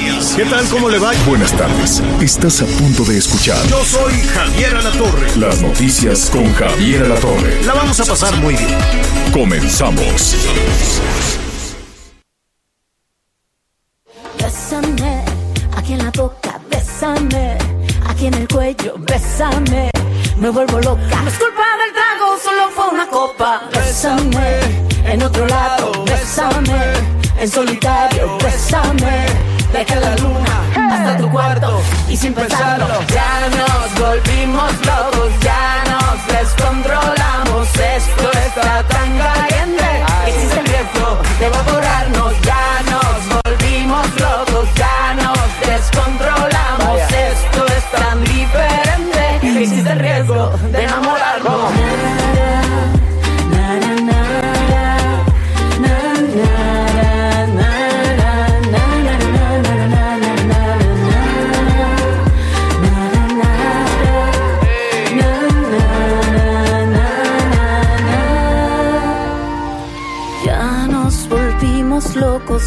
noticias. ¿Qué tal? ¿Cómo le va? Buenas tardes. Estás a punto de escuchar Yo soy Javier Alatorre. las noticias con Javier Alatorre. La vamos a pasar muy bien. Comenzamos. Bésame, aquí en la boca, bésame, aquí en el cuello, bésame, me vuelvo loca. No es culpa del trago, solo fue una copa. Bésame, en otro lado, bésame, en solitario, bésame, deja la luna hasta tu cuarto y sin pensarlo. Ya nos volvimos locos, ya nos descontrolamos. Esto está tan caliente existe el riesgo de evaporarnos. Ya nos volvimos locos, ya nos descontrolamos. Esto es tan diferente existe el riesgo de enamorarnos.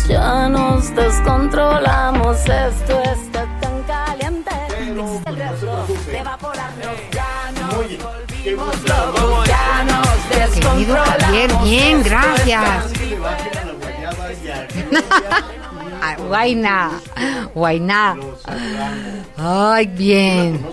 Ya nos descontrolamos. Esto está tan caliente. Existe el riesgo de evaporarnos. Ya nos volvimos locos, ya nos Querido Javier, descontrolamos. bien, gracias. Guaina, Guainá. Ay, bien.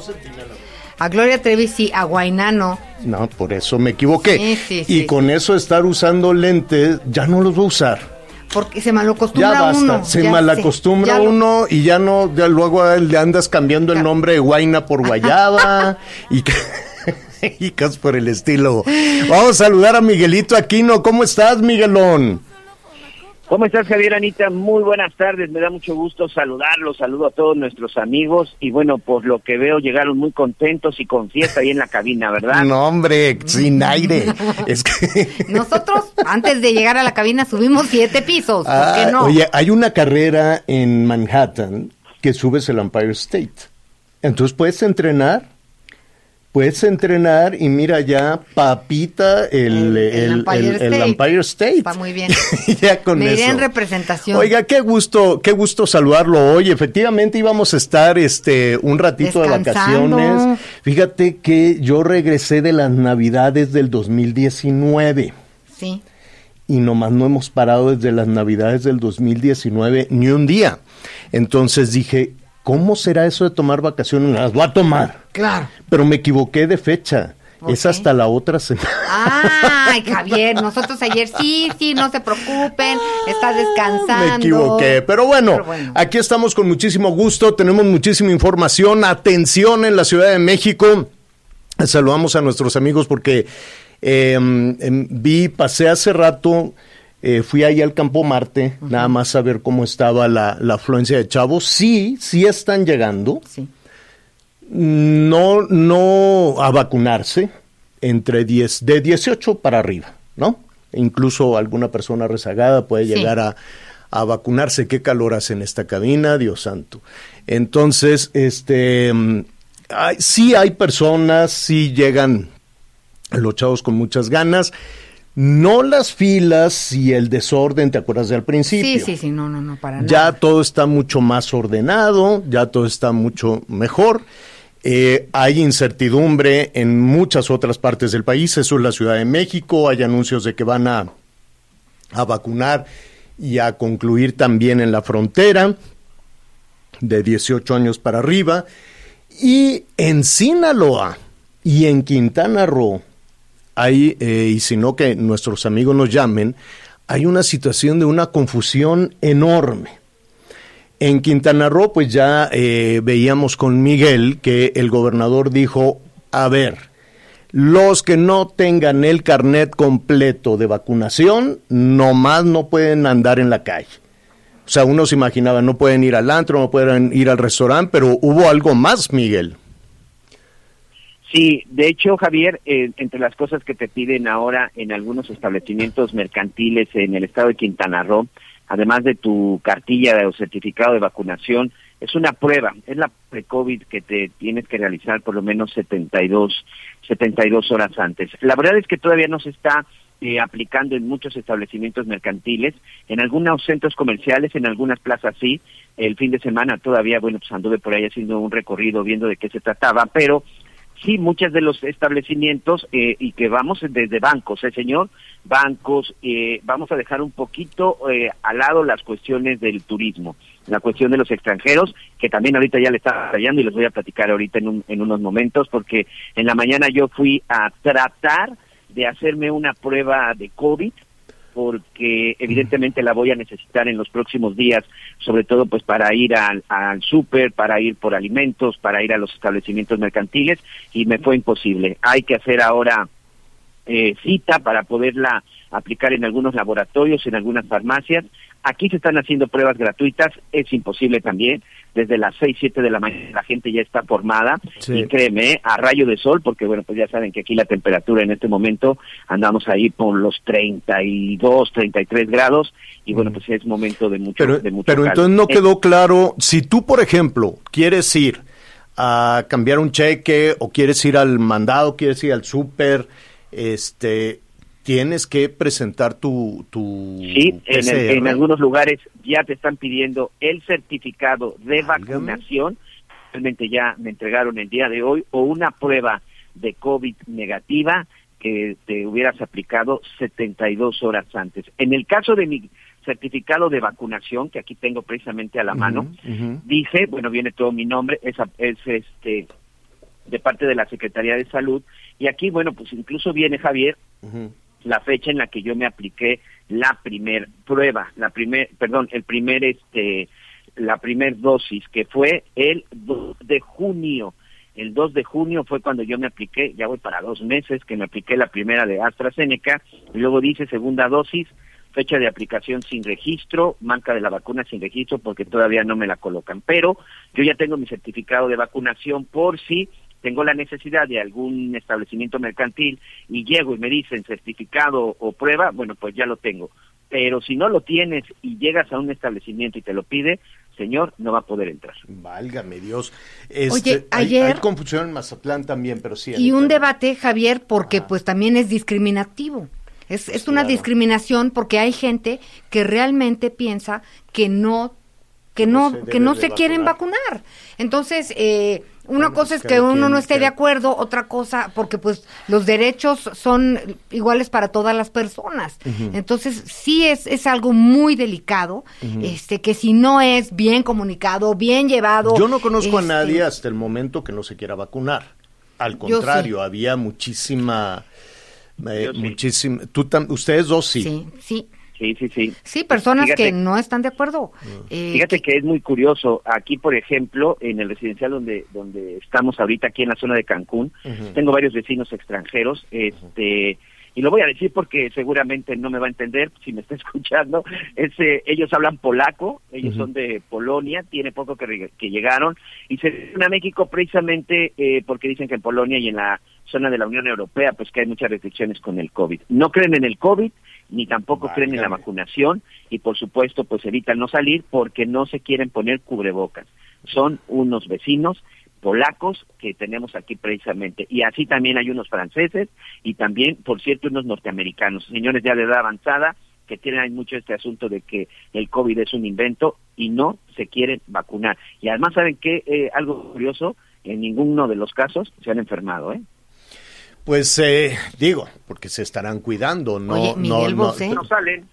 A Gloria Trevi sí, a Guainá no. No, por eso me equivoqué. Sí, sí, y sí. con eso estar usando lentes, ya no los voy a usar. Porque se malacostumbra Ya basta. uno. Se ya malacostumbra sé, ya lo- uno y ya no, ya luego le andas cambiando el nombre de Guaina por Guayaba y, y cosas por el estilo. Vamos a saludar a Miguelito Aquino. ¿Cómo estás, Miguelón? ¿Cómo estás, Javier Anita? Muy buenas tardes, me da mucho gusto saludarlos, saludo a todos nuestros amigos y bueno, por lo que veo llegaron muy contentos y con fiesta ahí en la cabina, ¿verdad? No, hombre, sin aire. es que... Nosotros, antes de llegar a la cabina, subimos siete pisos. ¿Por Ah, qué no? Oye, hay una carrera en Manhattan que subes el Empire State. Entonces puedes entrenar, puedes entrenar y mira ya, papita el, El- el el- Empire State. Empire State. Está muy bien. ya con Me iré eso. en representación. Oiga, qué gusto, qué gusto saludarlo hoy. Efectivamente íbamos a estar este un ratito de vacaciones. Fíjate que yo regresé de las Navidades del 2019 Sí. y nomás no hemos parado desde las navidades del 2019 ni un día. Entonces dije, ¿cómo será eso de tomar vacaciones? Las voy a tomar. Claro. Pero me equivoqué de fecha. ¿Por Es hasta la otra semana. Ay, Javier, nosotros ayer sí, sí, no se preocupen, estás descansando. Me equivoqué, pero bueno, Pero bueno. aquí estamos con muchísimo gusto, tenemos muchísima información, atención en la Ciudad de México. Saludamos a nuestros amigos porque eh, em, vi, pasé hace rato, eh, fui ahí al Campo Marte, nada más a ver cómo estaba la, la afluencia de chavos. Sí, sí están llegando, Sí. no, no a vacunarse, entre 10, de 18 para arriba, ¿no? Incluso alguna persona rezagada puede Sí. llegar a, a vacunarse. Qué calor hace en esta cabina, Dios santo. Entonces, este, mm, hay- sí hay personas, sí llegan los chavos con muchas ganas. No las filas y el desorden, ¿te acuerdas del principio? Sí, sí, sí, no, no, no, para Ya nada. todo está mucho más ordenado, ya todo está mucho mejor. Eh, hay incertidumbre en muchas otras partes del país, eso es la Ciudad de México, hay anuncios de que van a, a vacunar y a concluir también en la frontera de 18 años para arriba. Y en Sinaloa y en Quintana Roo, hay, eh, y si no que nuestros amigos nos llamen, hay una situación de una confusión enorme. En Quintana Roo, pues ya eh, veíamos con Miguel que el gobernador dijo, a ver, Los que no tengan el carnet completo de vacunación, nomás no pueden andar en la calle. O sea, uno se imaginaba, no pueden ir al antro, no pueden ir al restaurante, pero hubo algo más, Miguel. Sí, de hecho, Javier, eh, entre las cosas que te piden ahora en algunos establecimientos mercantiles en el estado de Quintana Roo, además de tu cartilla o certificado de vacunación, es una prueba, es la pre-COVID que te tienes que realizar por lo menos 72, 72 horas antes. La verdad es que todavía no se está eh, aplicando en muchos establecimientos mercantiles, en algunos centros comerciales, en algunas plazas sí. El fin de semana todavía, bueno, pues anduve por ahí haciendo un recorrido viendo de qué se trataba, pero sí, muchos de los establecimientos eh, y que vamos desde bancos, ¿eh, señor? Bancos, eh, vamos a dejar un poquito eh, al lado las cuestiones del turismo la cuestión de los extranjeros, que también ahorita ya le está fallando y les voy a platicar ahorita en, un, en unos momentos, porque en la mañana yo fui a tratar de hacerme una prueba de COVID, porque evidentemente la voy a necesitar en los próximos días, sobre todo pues para ir al, al súper, para ir por alimentos, para ir a los establecimientos mercantiles, y me fue imposible. Hay que hacer ahora eh, cita para poderla aplicar en algunos laboratorios, en algunas farmacias. Aquí se están haciendo pruebas gratuitas, es imposible también. Desde las 6, 7 de la mañana la gente ya está formada y créeme, a rayo de sol, porque bueno, pues ya saben que aquí la temperatura en este momento andamos ahí por los 32, 33 grados y bueno, pues es momento de mucho Pero, de mucho pero calor. entonces no Eh, quedó claro, si tú, por ejemplo, quieres ir a cambiar un cheque o quieres ir al mandado, quieres ir al súper, este, tienes que presentar tu, tu Sí, en, el- en algunos lugares ya te están pidiendo el certificado de vacunación. Realmente ya me entregaron el día de hoy o una prueba de COVID negativa que te hubieras aplicado 72 horas antes. En el caso de mi certificado de vacunación, que aquí tengo precisamente a la mano, ujú. dice, bueno, viene todo mi nombre, es, es este de parte de la Secretaría de Salud y aquí, bueno, pues incluso viene Javier. La fecha en la que yo me apliqué la primer prueba, la primer, perdón, el primer este la primer dosis que fue el 2 de junio. El 2 de junio fue cuando yo me apliqué, ya voy para dos meses que me apliqué la primera de AstraZeneca, y luego dice segunda dosis, fecha de aplicación sin registro, marca de la vacuna sin registro porque todavía no me la colocan. Pero yo ya tengo mi certificado de vacunación por si tengo la necesidad de algún establecimiento mercantil y llego y me dicen certificado o prueba, bueno, pues ya lo tengo. Pero si no lo tienes y llegas a un establecimiento y te lo pide, señor, no va a poder entrar. Válgame Dios. Este, Oye, ayer- Hay, confusión en Mazatlán también, pero sí. Y un debate, Javier, porque pues también es discriminativo. Es, es una Claro. discriminación porque hay gente que realmente piensa que no que No que no se quieren vacunar. vacunar. Entonces, eh, una cosa es que uno no esté de acuerdo, otra cosa, porque pues los derechos son iguales para todas las personas. Entonces, sí es, es algo muy delicado, este, que si no es bien comunicado, bien llevado. Yo no conozco a este, nadie hasta el momento que no se quiera vacunar. Al contrario, había muchísima, eh, sí. muchísima. Tú tam- ustedes dos sí. Sí, sí. Sí, sí, sí. Sí, personas Fíjate. que no están de acuerdo. Eh, Fíjate que es muy curioso. Aquí, por ejemplo, en el residencial donde donde estamos ahorita, aquí en la zona de Cancún, tengo varios vecinos extranjeros. Este y lo voy a decir porque seguramente no me va a entender si me está escuchando. Es, eh, ellos hablan polaco, ellos son de Polonia, tiene poco que, que llegaron y se vienen a México precisamente eh, porque dicen que en Polonia y en la zona de la Unión Europea pues que hay muchas restricciones con el COVID. No creen en el COVID ni tampoco creen en la vacunación y por supuesto pues evitan no salir porque no se quieren poner cubrebocas. Son unos vecinos polacos que tenemos aquí precisamente y así también hay unos franceses y también por cierto unos norteamericanos, señores ya de edad avanzada que tienen mucho este asunto de que el COVID es un invento y no se quieren vacunar. Y además saben que eh, algo curioso, en ninguno de los casos se han enfermado, ¿eh? Pues eh, digo, porque se estarán cuidando, no, Oye, Miguel no, Bosé. No salen.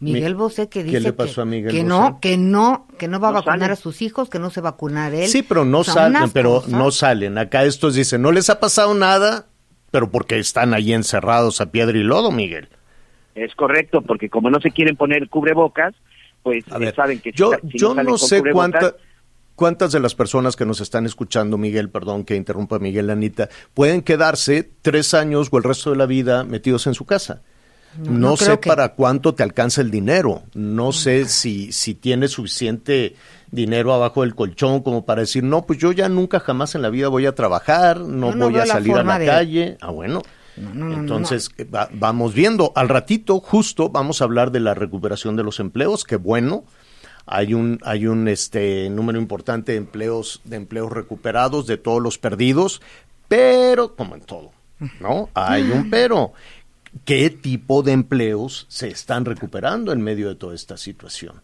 Miguel Mi- Bosé que ¿Qué dice le pasó que, a Miguel que Bosé? no, que no, que no va a No vacunar a sus hijos, que no se va a vacunar él. Sí, pero no O sea, salen, pero cosas. no salen. Acá estos dicen, no les ha pasado nada, pero porque están ahí encerrados a piedra y lodo, Miguel. Es correcto, porque como no se quieren poner cubrebocas, pues A eh, ver, saben que si yo, si yo salen no con sé cubrebocas, cuánta, ¿Cuántas de las personas que nos están escuchando, Miguel, perdón que interrumpa Miguel, Anita, pueden quedarse tres años o el resto de la vida metidos en su casa? No, sé para cuánto te alcanza el dinero, no sé si, si tienes suficiente dinero abajo del colchón como para decir, no, pues yo ya nunca jamás en la vida voy a trabajar, no, voy a salir a la calle. Ah, bueno. Entonces, eh, vamos viendo. Al ratito, justo, vamos a hablar de la recuperación de los empleos, que bueno, hay un, hay un este, número importante de empleos, de empleos recuperados, de todos los perdidos, pero, como en todo, ¿no? Hay un pero. ¿Qué tipo de empleos se están recuperando en medio de toda esta situación?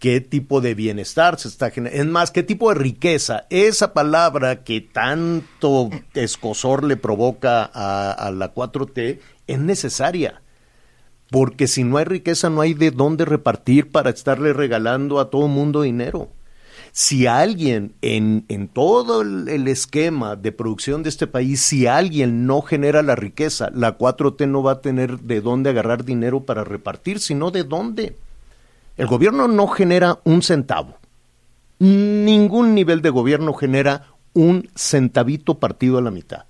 qué tipo de bienestar se está generando, es más, qué tipo de riqueza. Esa palabra que tanto escosor le provoca a, a, la 4T es necesaria, porque si no hay riqueza no hay de dónde repartir para estarle regalando a todo mundo dinero. Si alguien en, en todo el, esquema de producción de este país, si alguien no genera la riqueza, la 4T no va a tener de dónde agarrar dinero para repartir, sino de dónde. El gobierno no genera un centavo. Ningún nivel de gobierno genera un centavito partido a la mitad.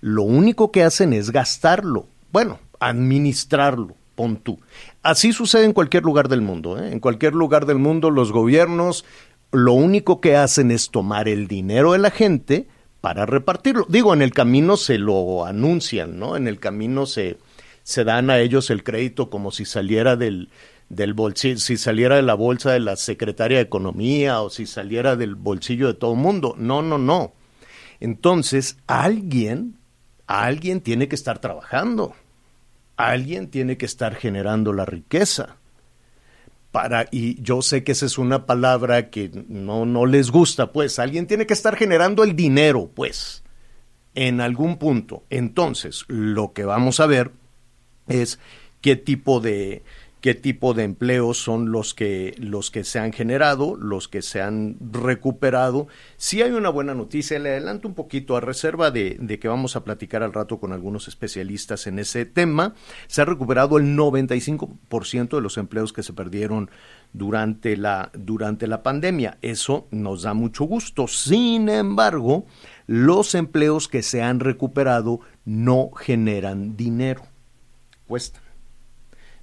Lo único que hacen es gastarlo. Bueno, administrarlo, pon tú. Así sucede en cualquier lugar del mundo. ¿eh? En cualquier lugar del mundo los gobiernos lo único que hacen es tomar el dinero de la gente para repartirlo. Digo, en el camino se lo anuncian, ¿no? En el camino se, se dan a ellos el crédito como si saliera del, del bolsillo, si saliera de la bolsa de la secretaria de Economía o si saliera del bolsillo de todo el mundo. No, no, no. Entonces, alguien, alguien tiene que estar trabajando. Alguien tiene que estar generando la riqueza. Para, y yo sé que esa es una palabra que no, no les gusta, pues alguien tiene que estar generando el dinero, pues, en algún punto. Entonces, lo que vamos a ver es qué tipo de, qué tipo de empleos son los que, los que se han generado, los que se han recuperado. Si hay una buena noticia, le adelanto un poquito a reserva de, de, que vamos a platicar al rato con algunos especialistas en ese tema. Se ha recuperado el 95% de los empleos que se perdieron durante la, durante la pandemia. Eso nos da mucho gusto. Sin embargo, los empleos que se han recuperado no generan dinero. Cuesta.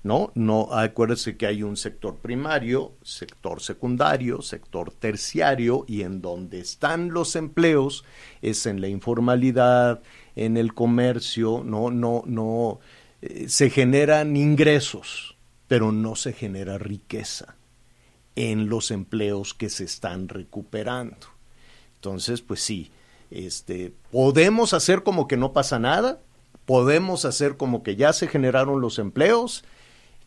¿No? No, acuérdense que hay un sector primario, sector secundario, sector terciario, y en donde están los empleos es en la informalidad, en el comercio, no, no, no, eh, se generan ingresos, pero no se genera riqueza en los empleos que se están recuperando. Entonces, pues sí, este, podemos hacer como que no pasa nada, podemos hacer como que ya se generaron los empleos,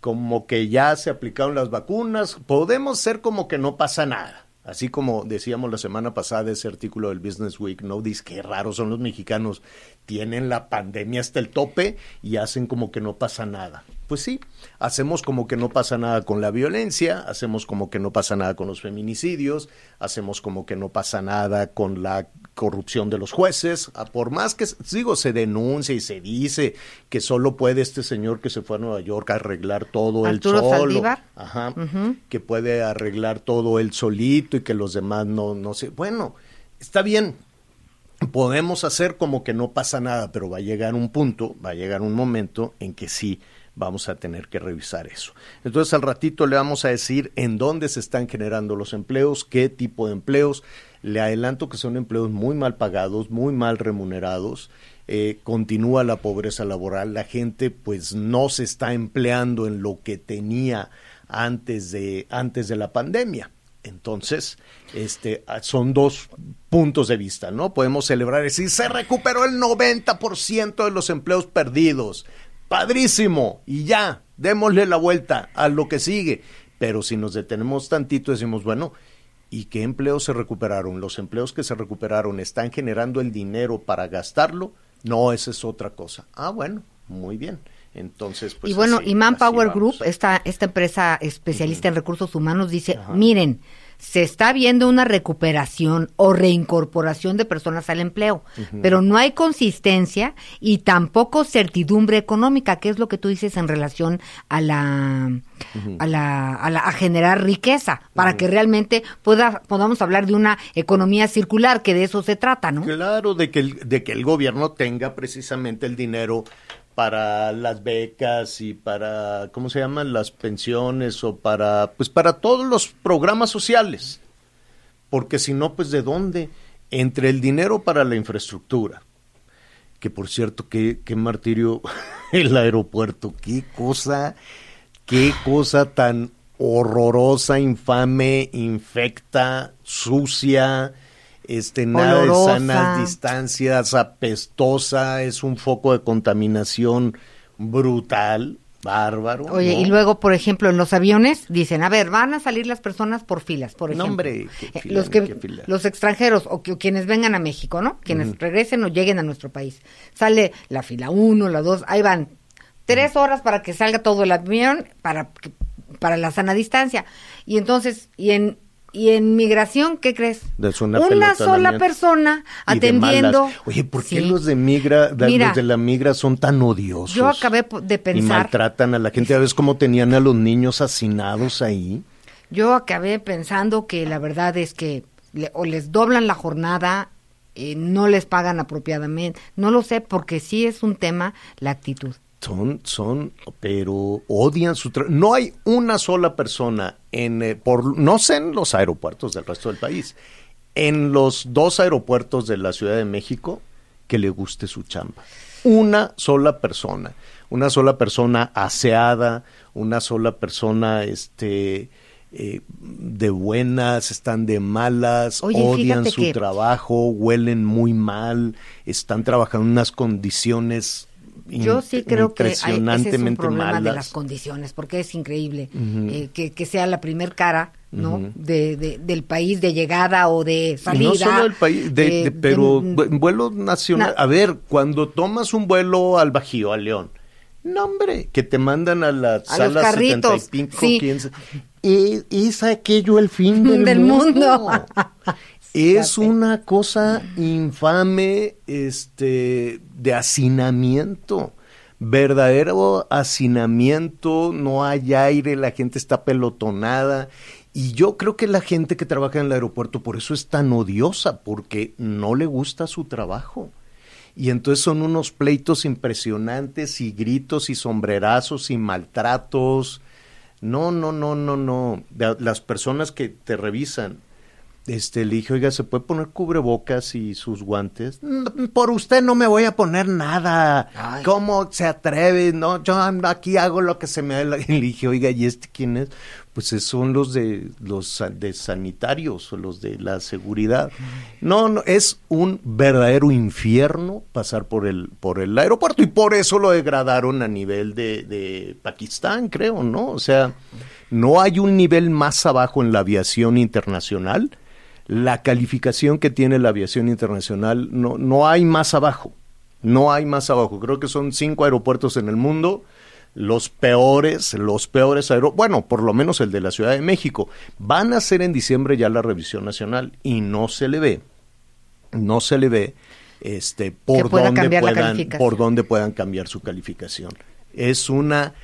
como que ya se aplicaron las vacunas, podemos ser como que no pasa nada. Así como decíamos la semana pasada ese artículo del Business Week, ¿no? Dice que raros son los mexicanos, tienen la pandemia hasta el tope y hacen como que no pasa nada. Pues sí, hacemos como que no pasa nada con la violencia, hacemos como que no pasa nada con los feminicidios, hacemos como que no pasa nada con la corrupción de los jueces, por más que, digo, se denuncia y se dice que solo puede este señor que se fue a Nueva York arreglar todo el solo, ajá, que puede arreglar todo el solito y que los demás no, no sé, bueno, está bien, podemos hacer como que no pasa nada, pero va a llegar un punto, va a llegar un momento en que sí vamos a tener que revisar eso. Entonces al ratito le vamos a decir en dónde se están generando los empleos, qué tipo de empleos. Le adelanto que son empleos muy mal pagados, muy mal remunerados. Eh, continúa la pobreza laboral, la gente pues no se está empleando en lo que tenía antes de, antes de la pandemia. Entonces, este, son dos puntos de vista, ¿no? Podemos celebrar y decir, se recuperó el 90% de los empleos perdidos padrísimo, y ya, démosle la vuelta a lo que sigue. Pero si nos detenemos tantito, decimos, bueno, ¿y qué empleos se recuperaron? ¿Los empleos que se recuperaron están generando el dinero para gastarlo? No, esa es otra cosa. Ah, bueno, muy bien. Entonces, pues. Y bueno, y Manpower Group, esta, esta empresa especialista en recursos humanos, dice: miren, se está viendo una recuperación o reincorporación de personas al empleo, pero no hay consistencia y tampoco certidumbre económica, que es lo que tú dices en relación a la, a, la, a, la a generar riqueza, para que realmente pueda, podamos hablar de una economía circular, que de eso se trata, ¿no? Claro, de que el, de que el gobierno tenga precisamente el dinero para las becas y para, ¿cómo se llaman? Las pensiones o para, pues para todos los programas sociales. Porque si no, pues de dónde? Entre el dinero para la infraestructura, que por cierto, qué, qué martirio el aeropuerto, qué cosa, qué cosa tan horrorosa, infame, infecta, sucia, este, nada de sanas distancias, apestosa, es un foco de contaminación brutal, bárbaro. Oye, y luego, por ejemplo, en los aviones dicen, a ver, van a salir las personas por filas, por ejemplo. No, hombre, eh, los, que, los extranjeros o, quienes vengan a México, ¿no? Quienes regresen o lleguen a nuestro país. Sale la fila 1, la 2, ahí van. Tres horas para que salga todo el avión para, para la sana distancia. Y entonces, y en y en migración, ¿qué crees? una, sola persona atendiendo. Oye, ¿por qué los de migra, los de la migra son tan odiosos? Yo acabé de pensar. Y maltratan a la gente. ¿Ya ves cómo tenían a los niños hacinados ahí? Yo acabé pensando que la verdad es que o les doblan la jornada, eh, no les pagan apropiadamente. No lo sé, porque sí es un tema la actitud son, son, pero odian su trabajo. No hay una sola persona en, eh, por, no sé en los aeropuertos del resto del país, en los dos aeropuertos de la Ciudad de México que le guste su chamba. Una sola persona, una sola persona aseada, una sola persona, este, eh, de buenas, están de malas, odian su trabajo, huelen muy mal, están trabajando en unas condiciones yo sí creo que ese es un problema de las condiciones, porque es increíble eh, que, que, sea la primer cara ¿no? de, del país de llegada o de salida. No solo el país, de, pero vuelo nacional. a ver, cuando tomas un vuelo al Bajío, a León, no hombre, que te mandan a la sala 75, sí. 15, es aquello el fin del, mundo. Es una cosa infame este, de hacinamiento, verdadero hacinamiento, no hay aire, la gente está pelotonada. Y yo creo que la gente que trabaja en el aeropuerto por eso es tan odiosa, porque no le gusta su trabajo. Y entonces son unos pleitos impresionantes y gritos y sombrerazos y maltratos. No, no, no, no, no. Las personas que te revisan este, le dije, oiga, ¿se puede poner cubrebocas y sus guantes? Mm, por usted no me voy a poner nada. ¿Cómo se atreve? No, yo aquí hago lo que se me da. Y le dije, oiga, ¿y este quién es? Pues son los de los de sanitarios o los de la seguridad. No, no, es un verdadero infierno pasar por el por el aeropuerto y por eso lo degradaron a nivel de, de Pakistán, creo, ¿no? O sea, no hay un nivel más abajo en la aviación internacional la calificación que tiene la aviación internacional, no, no hay más abajo, no hay más abajo. Creo que son cinco aeropuertos en el mundo, los peores, los peores aeropuertos, bueno, por lo menos el de la Ciudad de México. Van a hacer en diciembre ya la revisión nacional y no se le ve, no se le ve este por dónde puedan, por dónde puedan cambiar su calificación. Es una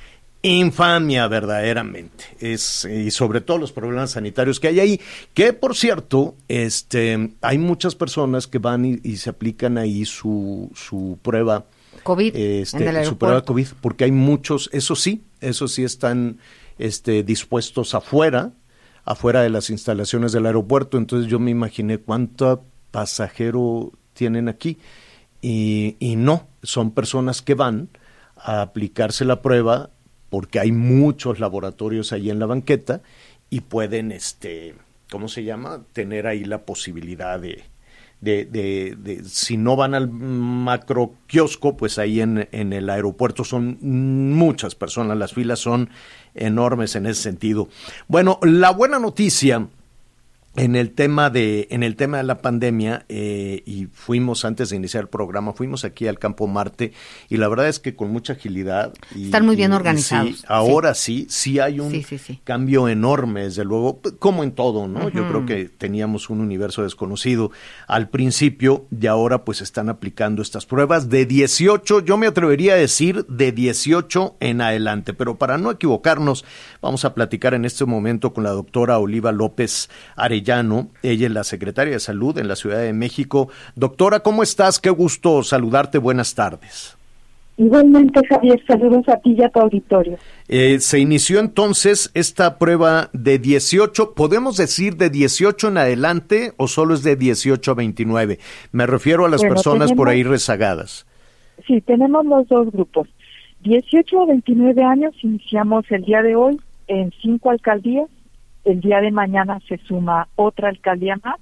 infamia verdaderamente. Es y sobre todo los problemas sanitarios que hay ahí que por cierto este hay muchas personas que van y, se aplican ahí su su prueba covid este, su prueba covid porque hay muchos eso sí eso sí están este dispuestos afuera afuera de las instalaciones del aeropuerto. Entonces yo me imaginé cuánto pasajero tienen aquí. Y, y no son personas que van a aplicarse la prueba porque hay muchos laboratorios ahí en la banqueta y pueden, este, ¿cómo se llama? Tener ahí la posibilidad de, de, si no van al macro kiosco, pues ahí en, el aeropuerto son muchas personas, las filas son enormes en ese sentido. Bueno, la buena noticia en el tema de en el tema de la pandemia eh, y fuimos antes de iniciar el programa fuimos aquí al campo Marte y la verdad es que con mucha agilidad y, están muy bien y- y organizados. sí, ahora sí. sí hay un Sí, cambio enorme desde luego como en todo no yo creo que teníamos un universo desconocido al principio y ahora pues están aplicando estas pruebas de 18 yo me atrevería a decir de 18 en adelante. Pero para no equivocarnos vamos a platicar en este momento con la doctora Oliva López Arellano ella es la secretaria de salud en la Ciudad de México doctora cómo estás qué gusto saludarte buenas tardes Igualmente, Javier, saludos a ti y a tu auditorio. Eh, se inició entonces esta prueba de 18, ¿podemos decir de 18 en adelante o solo es de 18 a 29? Me refiero a las Bueno, personas por ahí rezagadas. Sí, tenemos los dos grupos. 18 a 29 años iniciamos el día de hoy en cinco alcaldías. El día de mañana se suma otra alcaldía más.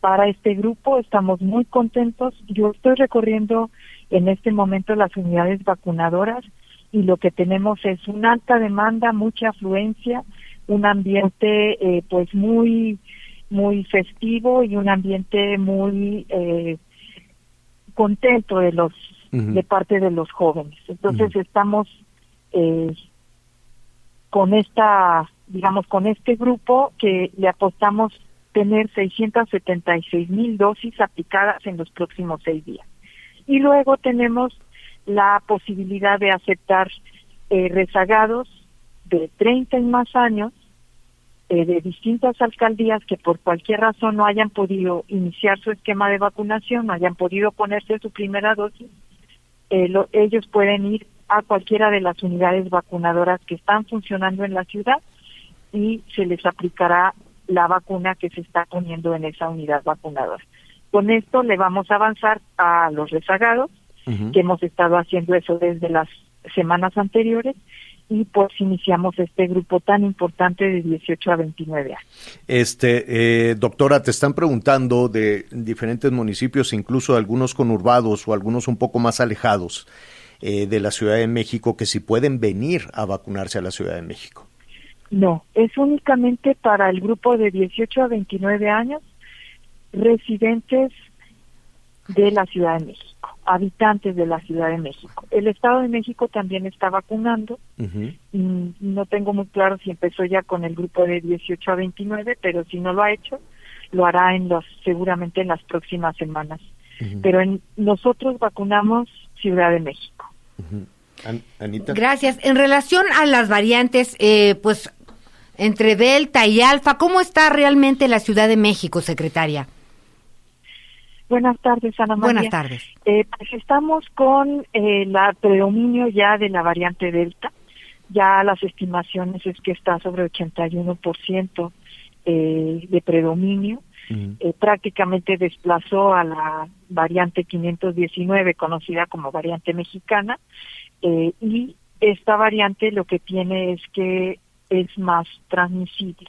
Para este grupo estamos muy contentos. Yo estoy recorriendo en este momento las unidades vacunadoras y lo que tenemos es una alta demanda, mucha afluencia, un ambiente eh, pues muy muy festivo y un ambiente muy eh, contento de los de parte de los jóvenes. Entonces estamos eh, con esta, digamos, con este grupo que le apostamos tener 676 mil dosis aplicadas en los próximos seis días. Y luego tenemos la posibilidad de aceptar eh, rezagados de 30 y más años eh, de distintas alcaldías que por cualquier razón no hayan podido iniciar su esquema de vacunación, no hayan podido ponerse su primera dosis, eh, lo- ellos pueden ir a cualquiera de las unidades vacunadoras que están funcionando en la ciudad y se les aplicará la vacuna que se está poniendo en esa unidad vacunadora. Con esto le vamos a avanzar a los rezagados, que hemos estado haciendo eso desde las semanas anteriores, y pues iniciamos este grupo tan importante de 18 a 29 años. Este, eh, doctora, te están preguntando de diferentes municipios, incluso algunos conurbados o algunos un poco más alejados eh, de la Ciudad de México, que si pueden venir a vacunarse a la Ciudad de México. No, es únicamente para el grupo de 18 a 29 años, residentes de la Ciudad de México, habitantes de la Ciudad de México. El Estado de México también está vacunando. Mm, No tengo muy claro si empezó ya con el grupo de 18 a 29, pero si no lo ha hecho, lo hará en los seguramente en las próximas semanas. Pero en, nosotros vacunamos Ciudad de México. An- Anita. Gracias. En relación a las variantes, eh, pues entre Delta y Alfa, ¿cómo está realmente la Ciudad de México, secretaria? Buenas tardes, Ana María. Buenas tardes. Eh, pues estamos con eh, la predominio ya de la variante Delta. Ya las estimaciones es que está sobre 81% eh, de predominio. Eh, prácticamente desplazó a la variante 519, conocida como variante mexicana. Eh, y esta variante lo que tiene es que es más transmisible.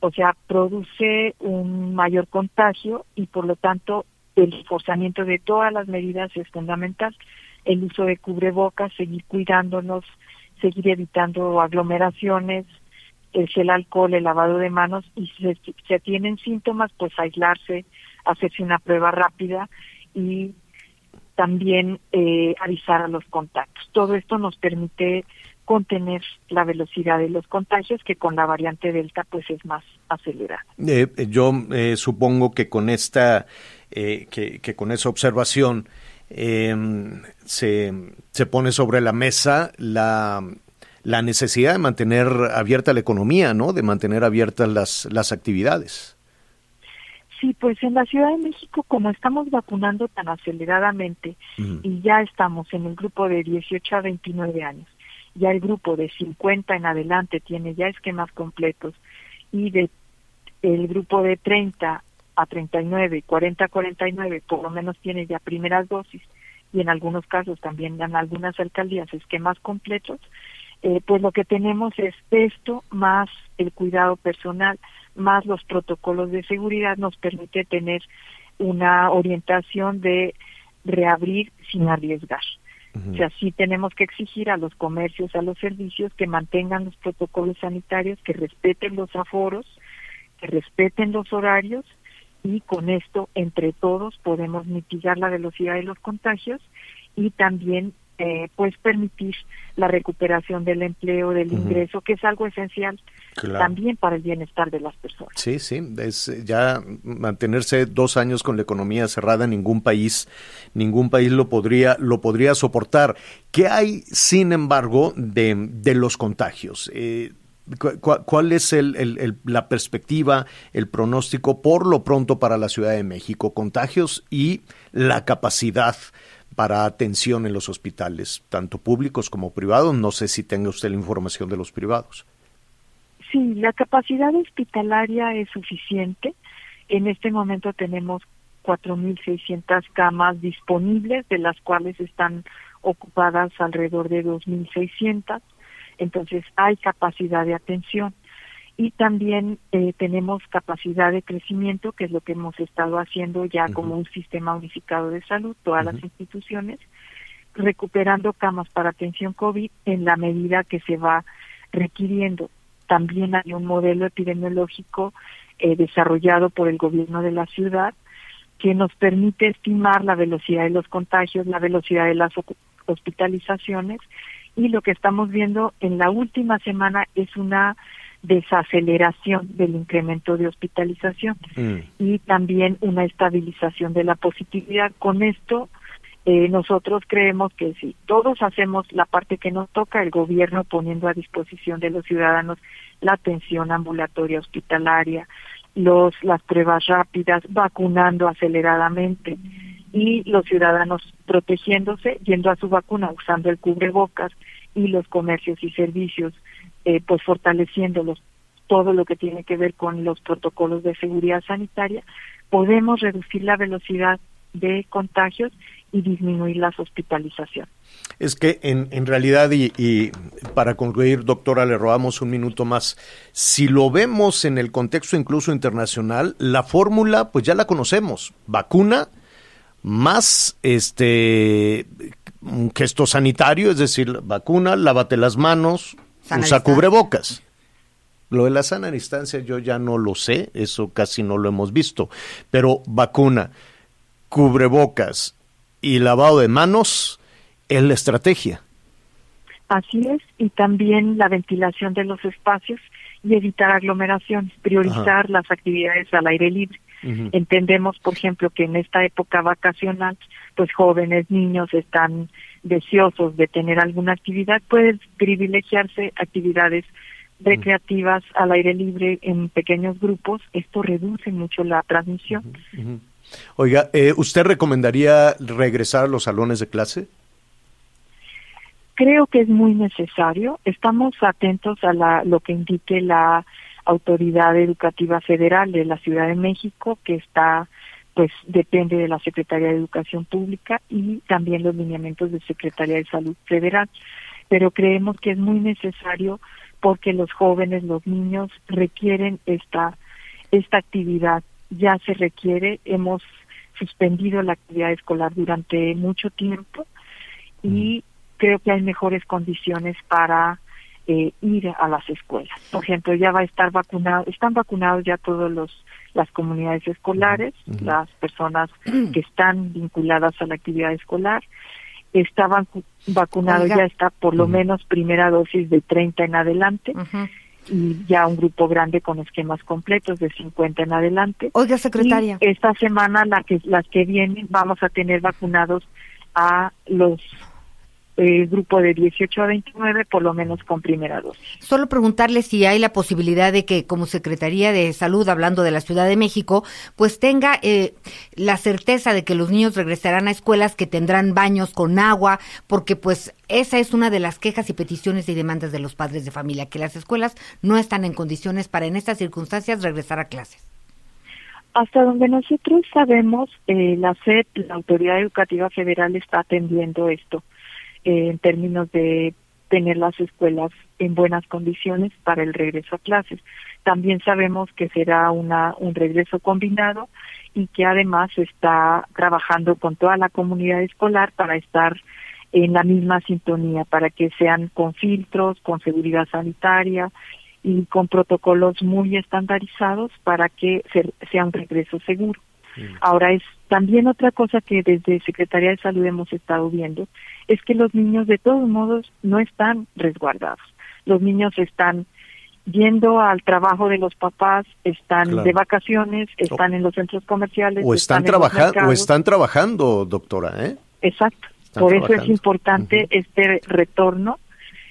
O sea, produce un mayor contagio y por lo tanto el reforzamiento de todas las medidas es fundamental. El uso de cubrebocas, seguir cuidándonos, seguir evitando aglomeraciones, el gel alcohol, el lavado de manos y si se tienen síntomas, pues aislarse, hacerse una prueba rápida y también eh, avisar a los contactos. Todo esto nos permite contener la velocidad de los contagios que con la variante Delta pues es más acelerada. Eh, eh, yo eh, supongo que con esta, eh, que, que con esa observación eh, se, se pone sobre la mesa la, la necesidad de mantener abierta la economía, ¿no? De mantener abiertas las, las actividades. Sí, pues en la Ciudad de México, como estamos vacunando tan aceleradamente y ya estamos en el grupo de 18 a 29 años, ya el grupo de 50 en adelante tiene ya esquemas completos y de el grupo de 30 a 39 y 40 a 49 por lo menos tiene ya primeras dosis y en algunos casos también en algunas alcaldías esquemas completos, eh, pues lo que tenemos es esto más el cuidado personal, más los protocolos de seguridad nos permite tener una orientación de reabrir sin arriesgar. O sea, sí tenemos que exigir a los comercios, a los servicios que mantengan los protocolos sanitarios, que respeten los aforos, que respeten los horarios y con esto entre todos podemos mitigar la velocidad de los contagios y también eh, pues permitir la recuperación del empleo, del ingreso, que es algo esencial también para el bienestar de las personas. Sí, sí, es ya mantenerse dos años con la economía cerrada, ningún país, ningún país lo podría, lo podría soportar. ¿Qué hay, sin embargo, de, de los contagios? Eh, ¿Cuál es el, la perspectiva, el pronóstico por lo pronto para la Ciudad de México? Contagios y la capacidad para atención en los hospitales, tanto públicos como privados. No sé si tenga usted la información de los privados. Sí, la capacidad hospitalaria es suficiente. En este momento tenemos 4.600 camas disponibles, de las cuales están ocupadas alrededor de 2.600. Entonces hay capacidad de atención y también eh, tenemos capacidad de crecimiento, que es lo que hemos estado haciendo ya como un sistema unificado de salud, todas las instituciones, recuperando camas para atención COVID en la medida que se va requiriendo. También hay un modelo epidemiológico eh, desarrollado por el gobierno de la ciudad que nos permite estimar la velocidad de los contagios, la velocidad de las hospitalizaciones y lo que estamos viendo en la última semana es una desaceleración del incremento de hospitalización mm. y también una estabilización de la positividad. Con esto, eh, nosotros creemos que si todos hacemos la parte que nos toca, el gobierno poniendo a disposición de los ciudadanos la atención ambulatoria hospitalaria, los las pruebas rápidas, vacunando aceleradamente y los ciudadanos protegiéndose, yendo a su vacuna, usando el cubrebocas y los comercios y servicios eh, pues fortaleciéndolos. Todo lo que tiene que ver con los protocolos de seguridad sanitaria, podemos reducir la velocidad de contagios y disminuir las hospitalizaciones. Es que en, en realidad, y, para concluir, doctora, le robamos un minuto más, si lo vemos en el contexto incluso internacional, la fórmula pues ya la conocemos, vacuna más este un gesto sanitario, es decir, vacuna, lávate las manos, usa cubrebocas. Lo de la sana distancia yo ya no lo sé, eso casi no lo hemos visto, pero vacuna, cubrebocas y lavado de manos es la estrategia. Así es, y también la ventilación de los espacios y evitar aglomeraciones, priorizar las actividades al aire libre. Entendemos, por ejemplo, que en esta época vacacional, pues jóvenes, niños están deseosos de tener alguna actividad, pueden privilegiarse actividades recreativas al aire libre en pequeños grupos. Esto reduce mucho la transmisión. Oiga, eh, ¿usted recomendaría regresar a los salones de clase? Creo que es muy necesario. Estamos atentos a la, lo que indique la Autoridad Educativa Federal de la Ciudad de México, que está pues depende de la Secretaría de Educación Pública y también los lineamientos de Secretaría de Salud Federal. Pero creemos que es muy necesario porque los jóvenes, los niños requieren esta esta actividad. Ya se requiere, hemos suspendido la actividad escolar durante mucho tiempo y creo que hay mejores condiciones para eh, ir a las escuelas. Por ejemplo, ya va a estar vacunado, están vacunados ya todos los las comunidades escolares, las personas que están vinculadas a la actividad escolar. Estaban vacunados, ya está por lo menos primera dosis de 30 en adelante. Y ya un grupo grande con esquemas completos de 50 en adelante. Oiga, secretaria. esta semana, la que, las que vienen, vamos a tener vacunados a los eh, grupo de 18 a 29, por lo menos con primera dosis. Solo preguntarle si hay la posibilidad de que como Secretaría de Salud, hablando de la Ciudad de México, pues tenga eh, la certeza de que los niños regresarán a escuelas que tendrán baños con agua, porque pues esa es una de las quejas y peticiones y demandas de los padres de familia, que las escuelas no están en condiciones para en estas circunstancias regresar a clases. Hasta donde nosotros sabemos, eh, la SEP, la Autoridad Educativa Federal, está atendiendo esto en términos de tener las escuelas en buenas condiciones para el regreso a clases. También sabemos que será una, un regreso combinado y que además está trabajando con toda la comunidad escolar para estar en la misma sintonía, para que sean con filtros, con seguridad sanitaria y con protocolos muy estandarizados para que sea un regreso seguro. Ahora es también otra cosa que desde Secretaría de Salud hemos estado viendo, es que los niños de todos modos no están resguardados. Los niños están yendo al trabajo de los papás, están de vacaciones, están en los centros comerciales. O están, trabajando, o están trabajando, doctora, ¿eh? Exacto. Por eso es importante este retorno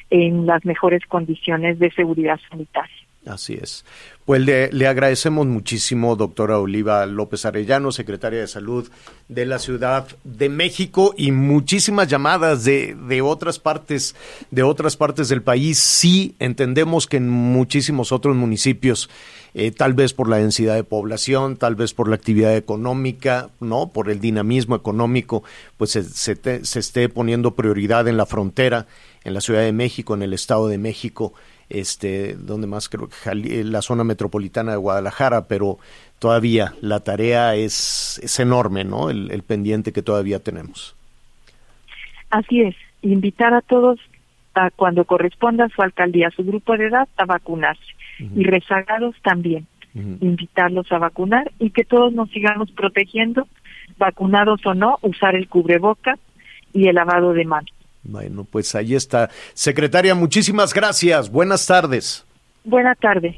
en las mejores condiciones de seguridad sanitaria. Así es. Pues le, agradecemos muchísimo, doctora Oliva López Arellano, secretaria de Salud de la Ciudad de México, y muchísimas llamadas de, de otras partes, de otras partes del país. Sí, entendemos que en muchísimos otros municipios, eh, tal vez por la densidad de población, tal vez por la actividad económica, no, por el dinamismo económico, pues se, se esté poniendo prioridad en la frontera, en la Ciudad de México, en el Estado de México este, donde más creo que la zona metropolitana de Guadalajara, pero todavía la tarea es, es enorme, ¿no? El, pendiente que todavía tenemos. Así es, invitar a todos a cuando corresponda a su alcaldía, a su grupo de edad, a vacunarse y rezagados también, invitarlos a vacunar y que todos nos sigamos protegiendo, vacunados o no, usar el cubreboca y el lavado de manos. Bueno, pues ahí está. Secretaria, muchísimas gracias. Buenas tardes. Buenas tardes.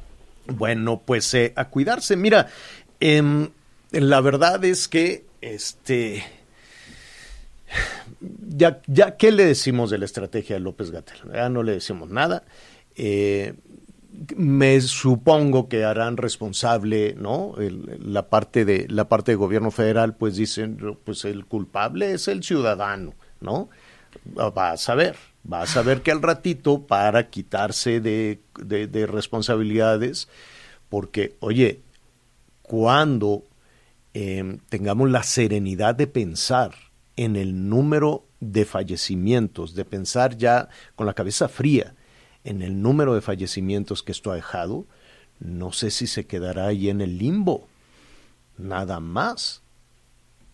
Bueno, pues eh, a cuidarse. Mira, em, la verdad es que, este, ya, ya, ¿qué le decimos de la estrategia de López Gatel? Ya no le decimos nada. Eh, me supongo que harán responsable, ¿no? la parte de la parte de gobierno federal, pues dicen, pues el culpable es el ciudadano, ¿no? Va a saber, va a saber que al ratito para quitarse de, de, responsabilidades, porque, oye, cuando em, tengamos la serenidad de pensar en el número de fallecimientos, de pensar ya con la cabeza fría en el número de fallecimientos que esto ha dejado, no sé si se quedará ahí en el limbo, nada más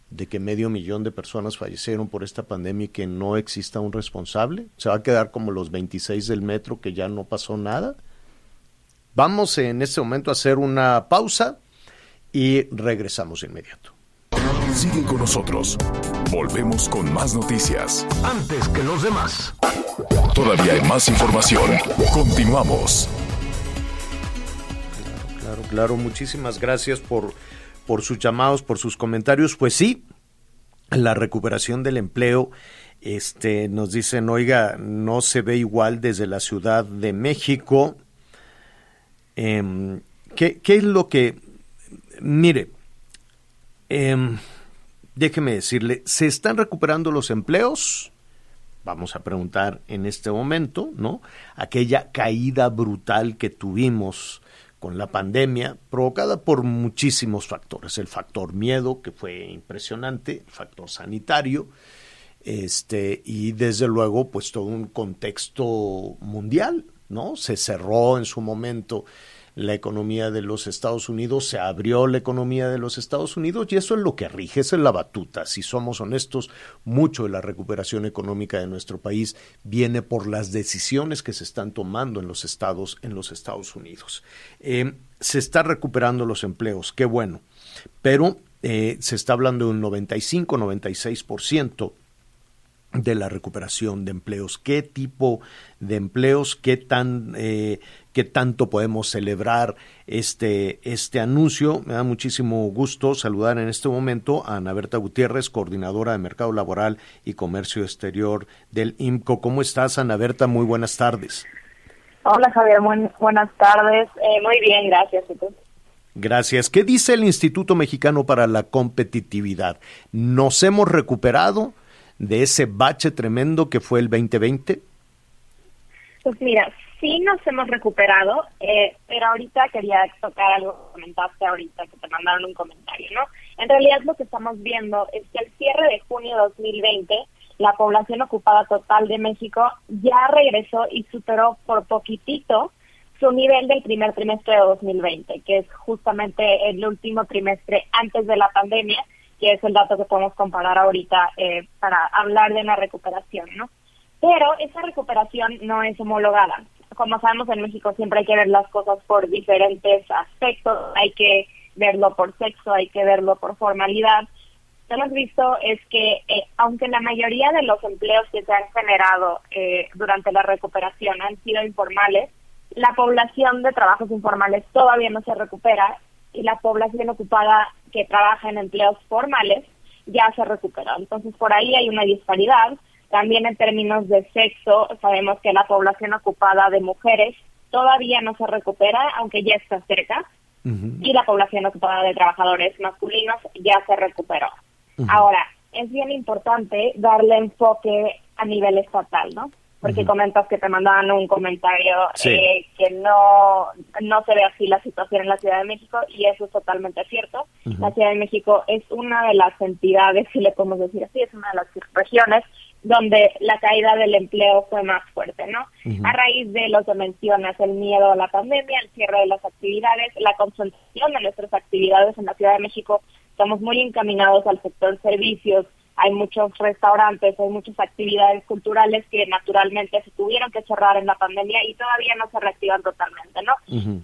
de que medio millón de personas fallecieron por esta pandemia y que no exista un responsable? ¿Se va a quedar como los 26 del metro que ya no pasó nada? Vamos en este momento a hacer una pausa y regresamos inmediato. Sigue con nosotros. Volvemos con más noticias. Antes que los demás. Todavía hay más información. Continuamos. Claro, claro, claro. Muchísimas gracias por por sus llamados, por sus comentarios. Pues sí, la recuperación del empleo, este, nos dicen, oiga, no se ve igual desde la Ciudad de México. Em, ¿qué, es lo que, mire, em, déjeme decirle, ¿se están recuperando los empleos? Vamos a preguntar en este momento, ¿no? Aquella caída brutal que tuvimos con la pandemia, provocada por muchísimos factores. El factor miedo, que fue impresionante, el factor sanitario, este, y desde luego, pues todo un contexto mundial, ¿no? Se cerró en su momento la economía de los Estados Unidos, se abrió la economía de los Estados Unidos y eso es lo que rige, esa es la batuta. Si somos honestos, mucho de la recuperación económica de nuestro país viene por las decisiones que se están tomando en los estados, en los Estados Unidos. Eh, se está recuperando los empleos, qué bueno, pero eh, se está hablando de un 95, 96% de la recuperación de empleos, qué tipo de empleos, qué tan eh, qué tanto podemos celebrar este, este anuncio. Me da muchísimo gusto saludar en este momento a Ana Berta Gutiérrez, coordinadora de Mercado Laboral y Comercio Exterior del IMCO. ¿Cómo estás, Ana Berta? Muy buenas tardes. Hola, Javier. buenas tardes. Eh, muy bien, gracias. Gracias. ¿Qué dice el Instituto Mexicano para la Competitividad? ¿Nos hemos recuperado de ese bache tremendo que fue el 2020? Pues mira, sí nos hemos recuperado, eh, pero ahorita quería tocar algo que comentaste ahorita, que te mandaron un comentario, ¿no? En realidad lo que estamos viendo es que al cierre de junio de 2020, la población ocupada total de México ya regresó y superó por poquitito su nivel del primer trimestre de 2020, que es justamente el último trimestre antes de la pandemia, que es el dato que podemos comparar ahorita eh, para hablar de una recuperación, ¿no? Pero esa recuperación no es homologada como sabemos en México siempre hay que ver las cosas por diferentes aspectos, hay que verlo por sexo, hay que verlo por formalidad. Lo que hemos visto es que eh, aunque la mayoría de los empleos que se han generado eh, durante la recuperación han sido informales, la población de trabajos informales todavía no se recupera y la población ocupada que trabaja en empleos formales ya se recupera. Entonces, por ahí hay una disparidad. También en términos de sexo, sabemos que la población ocupada de mujeres todavía no se recupera, aunque ya está cerca, y la población ocupada de trabajadores masculinos ya se recuperó. Ahora, es bien importante darle enfoque a nivel estatal, ¿no? porque comentas que te mandaban un comentario eh, que no, no se ve así la situación en la Ciudad de México y eso es totalmente cierto. La Ciudad de México es una de las entidades, si le podemos decir así, es una de las regiones donde la caída del empleo fue más fuerte, ¿no? A raíz de lo que mencionas, el miedo a la pandemia, el cierre de las actividades, la concentración de nuestras actividades en la Ciudad de México, estamos muy encaminados al sector servicios, hay muchos restaurantes, hay muchas actividades culturales que naturalmente se tuvieron que cerrar en la pandemia y todavía no se reactivan totalmente, ¿no?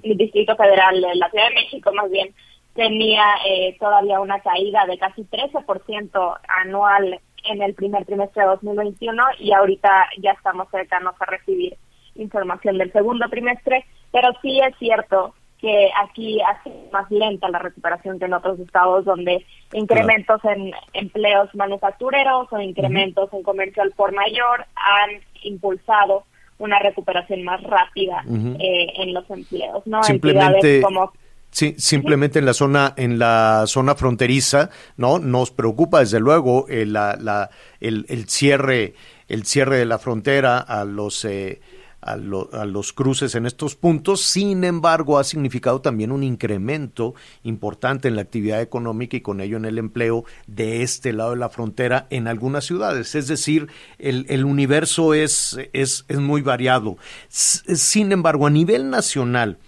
El Distrito Federal de la Ciudad de México más bien tenía eh, todavía una caída de casi 13% anual en el primer trimestre de 2021 y ahorita ya estamos cercanos a recibir información del segundo trimestre, pero sí es cierto que aquí ha sido más lenta la recuperación que en otros estados donde incrementos en empleos manufactureros o incrementos en comercio al por mayor han impulsado una recuperación más rápida eh, en los empleos, ¿no? Simplemente, como Sí, simplemente en la zona en la zona fronteriza, no nos preocupa desde luego el, eh, el, el cierre el cierre de la frontera a los eh, a, los cruces en estos puntos. Sin embargo, ha significado también un incremento importante en la actividad económica y con ello en el empleo de este lado de la frontera en algunas ciudades. Es decir, el, universo es, es, es muy variado. Sin embargo, a nivel nacional,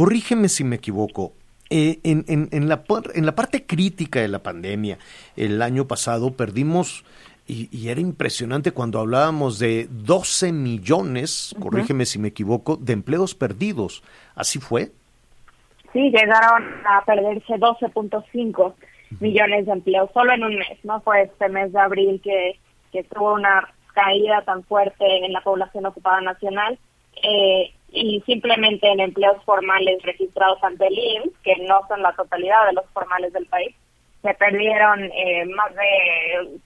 corrígeme si me equivoco, eh, en, en, en, la, en la parte crítica de la pandemia, el año pasado perdimos y, era impresionante cuando hablábamos de 12 millones, corrígeme si me equivoco, de empleos perdidos. ¿Así fue? Sí, llegaron a perderse 12.5 millones de empleos solo en un mes, ¿no? Fue este mes de abril que, que tuvo una caída tan fuerte en la población ocupada nacional eh, y simplemente en empleos formales registrados ante el IMSS, que no son la totalidad de los formales del país, se perdieron eh, más de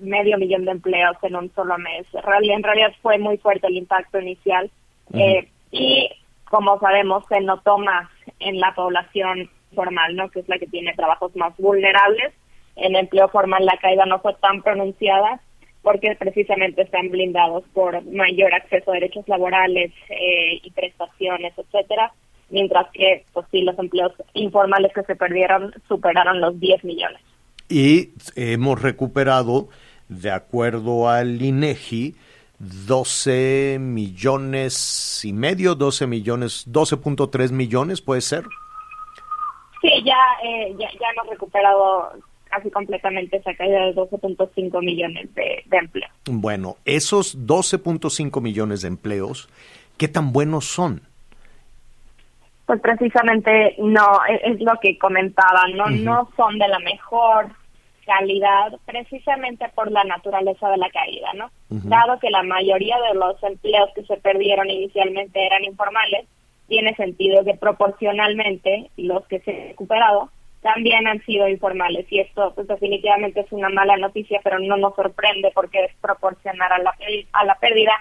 medio millón de empleos en un solo mes. En realidad fue muy fuerte el impacto inicial eh, y como sabemos se notó más en la población formal, ¿no? que es la que tiene trabajos más vulnerables. En empleo formal la caída no fue tan pronunciada porque precisamente están blindados por mayor acceso a derechos laborales eh, y prestaciones, etcétera mientras que pues sí los empleos informales que se perdieron superaron los 10 millones. Y hemos recuperado, de acuerdo al INEGI, 12 millones y medio, 12 millones, 12.3 millones, ¿puede ser? Sí, ya, eh, ya, ya, hemos recuperado casi completamente esa caída de 12.5 millones de, de empleos. Bueno, esos 12.5 millones de empleos, ¿qué tan buenos son? pues precisamente no, e, es, lo que comentaban, no, no son de la mejor calidad precisamente por la naturaleza de la caída, ¿no? Dado que la mayoría de los empleos que se perdieron inicialmente eran informales, tiene sentido que proporcionalmente los que se han recuperado también han sido informales y esto pues definitivamente es una mala noticia, pero no nos sorprende porque es proporcionar a la, a la pérdida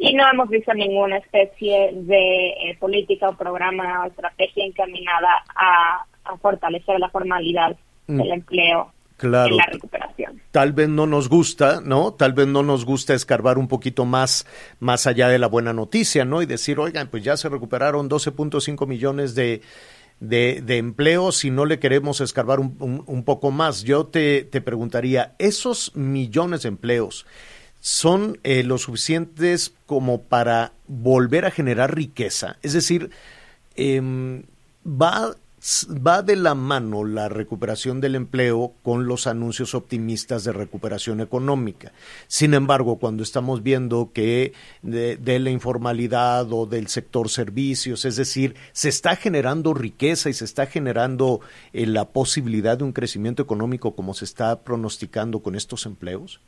y no hemos visto ninguna especie de eh, política o programa o estrategia encaminada a, fortalecer la formalidad mm. del empleo claro. y la recuperación. Tal vez no nos gusta, ¿no? Tal vez no nos gusta escarbar un poquito más, más allá de la buena noticia, ¿no? Y decir, oigan, pues ya se recuperaron 12.5 millones de, de, de, empleos y no le queremos escarbar un, un poco más. Yo te, te preguntaría, esos millones de empleos, son eh, lo suficientes como para volver a generar riqueza. Es decir, em, va va de la mano la recuperación del empleo con los anuncios optimistas de recuperación económica. Sin embargo, cuando estamos viendo que de, la informalidad o del sector servicios, es decir, se está generando riqueza y se está generando eh, la posibilidad de un crecimiento económico como se está pronosticando con estos empleos.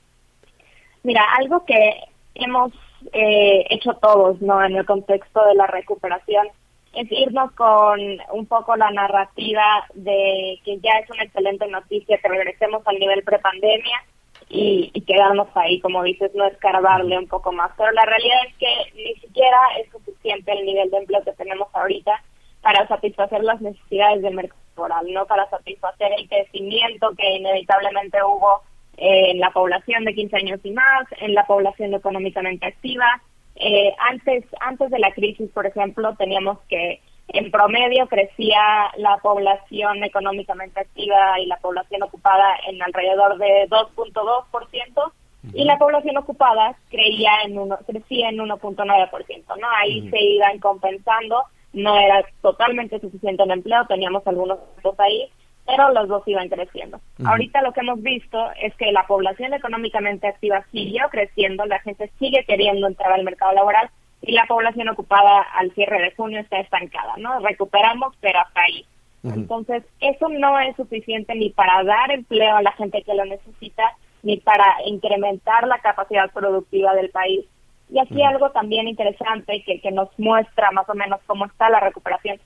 Mira, algo que hemos eh, hecho todos, ¿no? En el contexto de la recuperación es irnos con un poco la narrativa de que ya es una excelente noticia que regresemos al nivel prepandemia y, y quedarnos ahí, como dices, no escarbarle un poco más. Pero la realidad es que ni siquiera es suficiente el nivel de empleo que tenemos ahorita para satisfacer las necesidades del mercado laboral, no para satisfacer el crecimiento que inevitablemente hubo en la población de 15 años y más, en la población económicamente activa, eh, antes, antes de la crisis, por ejemplo, teníamos que en promedio crecía la población económicamente activa y la población ocupada en alrededor de 2.2% y la población ocupada creía en uno, crecía en 1.9%, ¿no? Ahí se iban compensando, no era totalmente suficiente el empleo, teníamos algunos datos ahí, pero los dos iban creciendo. Ahorita lo que hemos visto es que la población económicamente activa siguió creciendo, la gente sigue queriendo entrar al mercado laboral y la población ocupada al cierre de junio está estancada, ¿no? Recuperamos, pero hasta ahí. Entonces, eso no es suficiente ni para dar empleo a la gente que lo necesita, ni para incrementar la capacidad productiva del país. Y aquí algo también interesante que, que nos muestra más o menos cómo está la recuperación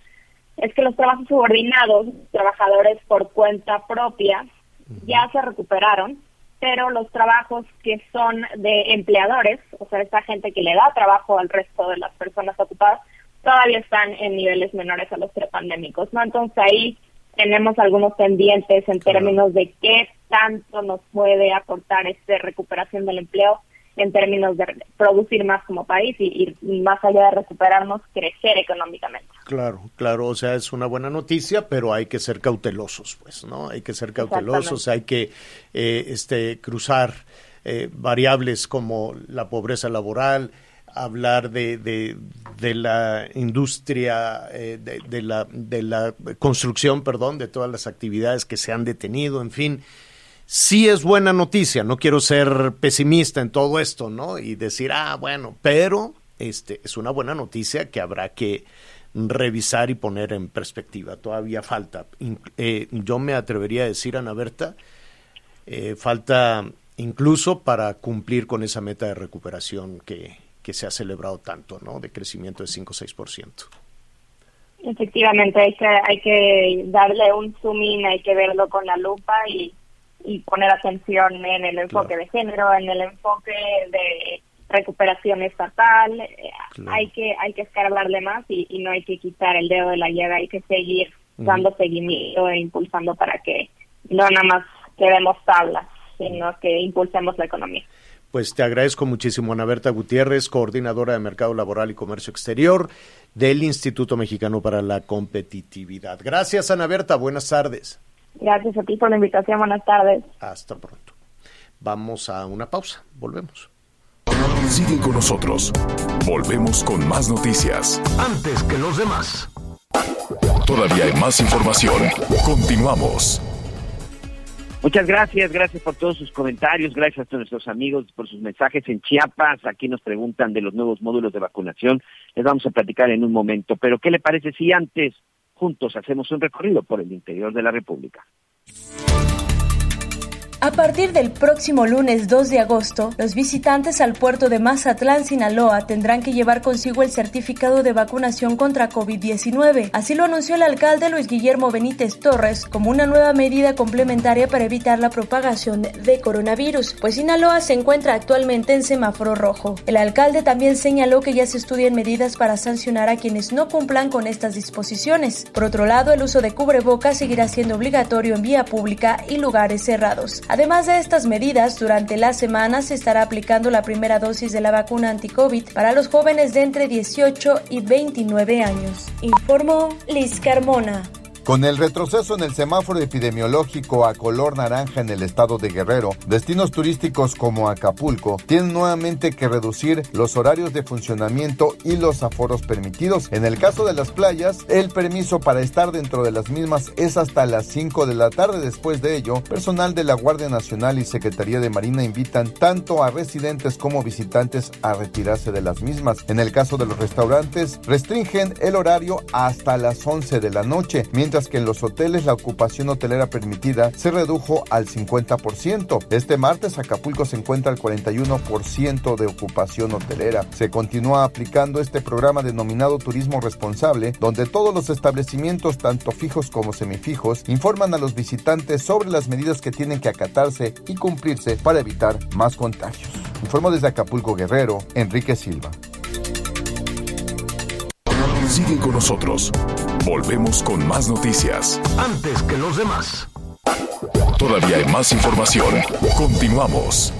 es que los trabajos subordinados, trabajadores por cuenta propia, ya se recuperaron, pero los trabajos que son de empleadores, o sea, esta gente que le da trabajo al resto de las personas ocupadas, todavía están en niveles menores a los prepandémicos, ¿no? Entonces ahí tenemos algunos pendientes en términos de qué tanto nos puede aportar esta recuperación del empleo en términos de producir más como país y, más allá de recuperarnos, crecer económicamente. Claro, claro, o sea, es una buena noticia, pero hay que ser cautelosos, pues, ¿no? Hay que ser cautelosos, hay que eh, este, cruzar eh, variables como la pobreza laboral, hablar de, de, la industria, eh, de, de, la, de la construcción, perdón, de todas las actividades que se han detenido, en fin sí es buena noticia, no quiero ser pesimista en todo esto, ¿no? Y decir, ah, bueno, pero este es una buena noticia que habrá que revisar y poner en perspectiva. Todavía falta. Eh, yo me atrevería a decir, Ana Berta, eh, falta incluso para cumplir con esa meta de recuperación que, que se ha celebrado tanto, ¿no? De crecimiento de 5 o 6%. Efectivamente, hay que, hay que darle un zoom in, hay que verlo con la lupa y y poner atención en el enfoque de género, en el enfoque de recuperación estatal. Eh, hay que hay que escalarle más y, no hay que quitar el dedo de la llaga, hay que seguir dando seguimiento e impulsando para que no nada más quedemos tablas, sino que impulsemos la economía. Pues te agradezco muchísimo, Ana Berta Gutiérrez, coordinadora de Mercado Laboral y Comercio Exterior del Instituto Mexicano para la Competitividad. Gracias, Ana Berta. Buenas tardes. Gracias a ti por la invitación. Buenas tardes. Hasta pronto. Vamos a una pausa. Volvemos. Sigue con nosotros. Volvemos con más noticias. Antes que los demás. Todavía hay más información. Continuamos. Muchas gracias, gracias por todos sus comentarios, gracias a nuestros amigos por sus mensajes en Chiapas. Aquí nos preguntan de los nuevos módulos de vacunación. Les vamos a platicar en un momento. Pero, ¿qué le parece si antes juntos hacemos un recorrido por el interior de la República. A partir del próximo lunes 2 de agosto, los visitantes al puerto de Mazatlán, Sinaloa, tendrán que llevar consigo el certificado de vacunación contra COVID-19. Así lo anunció el alcalde Luis Guillermo Benítez Torres como una nueva medida complementaria para evitar la propagación de coronavirus, pues Sinaloa se encuentra actualmente en semáforo rojo. El alcalde también señaló que ya se estudian medidas para sancionar a quienes no cumplan con estas disposiciones. Por otro lado, el uso de cubrebocas seguirá siendo obligatorio en vía pública y lugares cerrados. Además de estas medidas, durante la semana se estará aplicando la primera dosis de la vacuna anti-COVID para los jóvenes de entre 18 y 29 años. Informó Liz Carmona. Con el retroceso en el semáforo epidemiológico a color naranja en el estado de Guerrero, destinos turísticos como Acapulco tienen nuevamente que reducir los horarios de funcionamiento y los aforos permitidos. En el caso de las playas, el permiso para estar dentro de las mismas es hasta las 5 de la tarde. Después de ello, personal de la Guardia Nacional y Secretaría de Marina invitan tanto a residentes como visitantes a retirarse de las mismas. En el caso de los restaurantes, restringen el horario hasta las 11 de la noche, mientras que en los hoteles la ocupación hotelera permitida se redujo al 50%. Este martes Acapulco se encuentra al 41% de ocupación hotelera. Se continúa aplicando este programa denominado turismo responsable, donde todos los establecimientos, tanto fijos como semifijos, informan a los visitantes sobre las medidas que tienen que acatarse y cumplirse para evitar más contagios. Informo desde Acapulco Guerrero, Enrique Silva. Sigue con nosotros. Volvemos con más noticias. Antes que los demás. Todavía hay más información. Continuamos.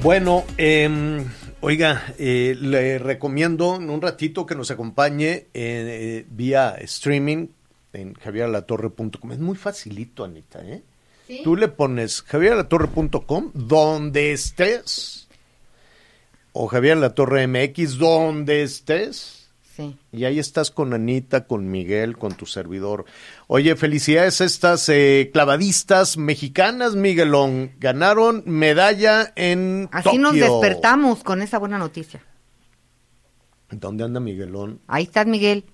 Bueno, eh, oiga, eh, le recomiendo en un ratito que nos acompañe eh, vía streaming en javieralatorre.com. Es muy facilito, Anita, ¿eh? ¿Sí? Tú le pones javieralatorre.com donde estés o Javier La Torre MX, donde estés. Sí. Y ahí estás con Anita, con Miguel, con tu servidor. Oye, felicidades a estas eh, clavadistas mexicanas, Miguelón. Ganaron medalla en Así Tokio. nos despertamos con esa buena noticia. ¿Dónde anda Miguelón? Ahí estás, Miguel.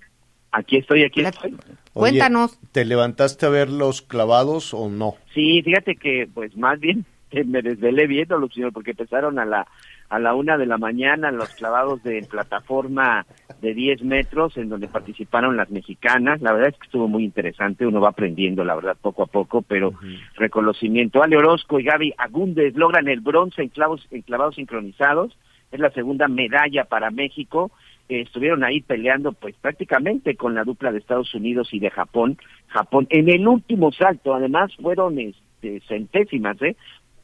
Aquí estoy, aquí La- estoy. Oye, Cuéntanos. ¿Te levantaste a ver los clavados o no? Sí, fíjate que pues más bien me desvelé viéndolo, señor, porque empezaron a la a la una de la mañana los clavados de plataforma de 10 metros en donde participaron las mexicanas. La verdad es que estuvo muy interesante, uno va aprendiendo, la verdad, poco a poco, pero reconocimiento. Ale Orozco y Gaby Agúndez logran el bronce en, clavos, en clavados sincronizados. Es la segunda medalla para México. Eh, estuvieron ahí peleando pues prácticamente con la dupla de Estados Unidos y de Japón. Japón en el último salto, además fueron este, centésimas, ¿eh?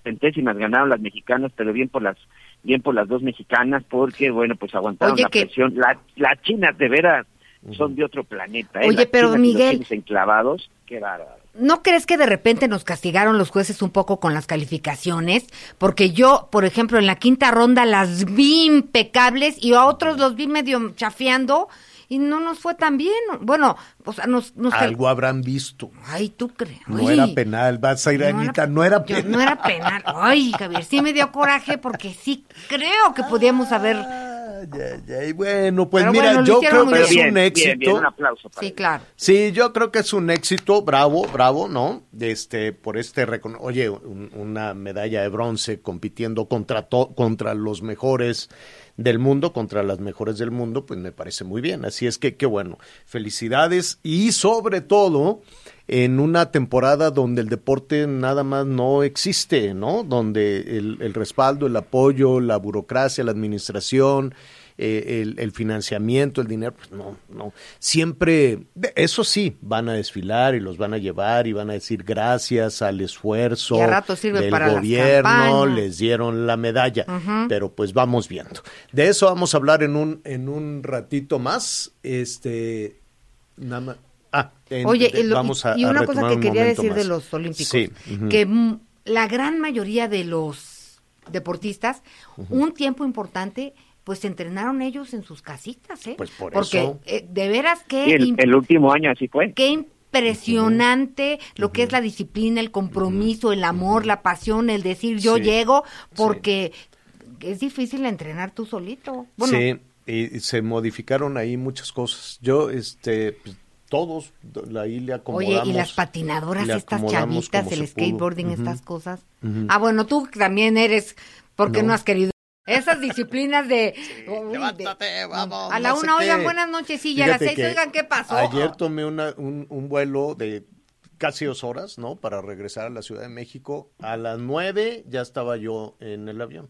Centésimas ganaron las mexicanas, pero bien por las bien por las dos mexicanas porque bueno pues aguantaron Oye, la que- presión. La, las chinas de veras son de otro planeta. ¿eh? Oye, Las pero, los Miguel- enclavados, qué bárbaro. ¿No crees que de repente nos castigaron los jueces un poco con las calificaciones? Porque yo, por ejemplo, en la quinta ronda las vi impecables y a otros los vi medio chafeando y no nos fue tan bien. Bueno, o sea, nos... nos cal- Algo habrán visto. Ay, tú crees. No era penal, vas a ir, No Anita, no era yo- penal. no era penal. Ay, Javier, sí me dio coraje porque sí creo que podíamos haber... Ay, Bueno, pues Pero mira, bueno, yo creo que es bien, un éxito. bien, un aplauso para Sí, ellos. claro. Sí, yo creo que es un éxito, bravo, bravo, ¿no? Este, por este, oye, un- una medalla de bronce compitiendo contra, to- contra los mejores del mundo, contra las mejores del mundo, pues me parece muy bien. Así es que, qué bueno, felicidades y sobre todo en una temporada donde el deporte nada más no existe, ¿no? Donde el, el respaldo, el apoyo, la burocracia, la administración, eh, el, el financiamiento, el dinero, pues no, no. Siempre, eso sí, van a desfilar y los van a llevar y van a decir gracias al esfuerzo rato sirve del para gobierno, les dieron la medalla. Pero pues vamos viendo. De eso vamos a hablar en un, en un ratito más. Este, nada más. Ah, en- Oye, de- y, lo- vamos a, y a una cosa que un quería decir de los olímpicos, Sí, que la gran mayoría de los deportistas, un tiempo importante, pues se entrenaron ellos en sus casitas, ¿eh? Pues por Porque eso. eh, de veras que el, el último año así fue. Qué impresionante lo que es la disciplina, el compromiso, el amor, la pasión, el decir yo Sí, llego, porque es difícil entrenar tú solito. Bueno, sí, y, y se modificaron ahí muchas cosas. Yo, este, pues, todos do- ahí le acomodamos. Oye, y las patinadoras, estas chavitas, el skateboarding, Ujú. estas cosas. Ah, bueno, tú también eres, porque no, No. has querido? Esas disciplinas de... uy, de- levántate, vamos, A la no una, oigan, qué. buenas noches, sí, y a las seis, que oigan, ¿qué pasó? Ayer tomé una, un, un vuelo de casi dos horas, ¿no? Para regresar a la Ciudad de México. A las nueve ya estaba yo en el avión.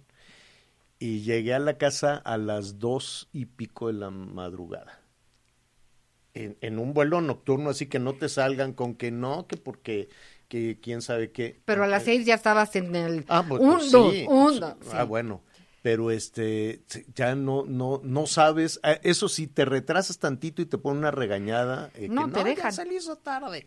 Y llegué a la casa a las dos y pico de la madrugada. En, en un vuelo nocturno, así que no te salgan con que no, que porque, que quién sabe qué. Pero a las seis ya estabas en el... Ah, pues, un, pues dos, sí, un, pues, sí. Ah, bueno. pero este ya no no no sabes eh, eso sí te retrasas tantito y te ponen una regañada eh, No, que te no, dejan. ya hizo tarde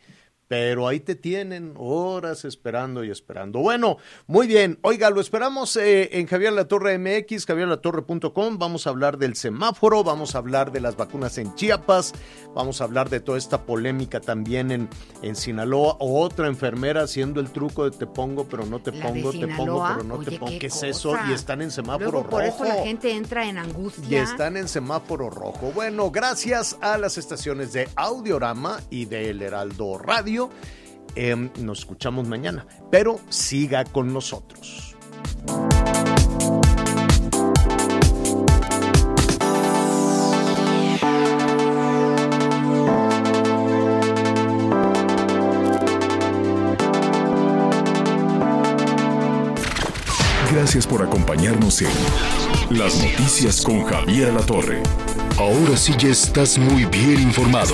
pero ahí te tienen horas esperando y esperando. Bueno, muy bien. Oiga, lo esperamos eh, en Javier La Torre MX, javierlatorre.com. Vamos a hablar del semáforo, vamos a hablar de las vacunas en Chiapas, vamos a hablar de toda esta polémica también en, en Sinaloa. Otra enfermera haciendo el truco de te pongo, pero no te pongo, te pongo, pero no te pongo. qué ¿Qué es eso? Y están en semáforo Luego, por rojo. eso la gente entra en angustia. Y están en semáforo rojo. Bueno, gracias a las estaciones de Audiorama y de El Heraldo Radio. Em, nos escuchamos mañana, pero siga con nosotros. Gracias por acompañarnos en Las Noticias con Javier La Torre. Ahora sí ya estás muy bien informado.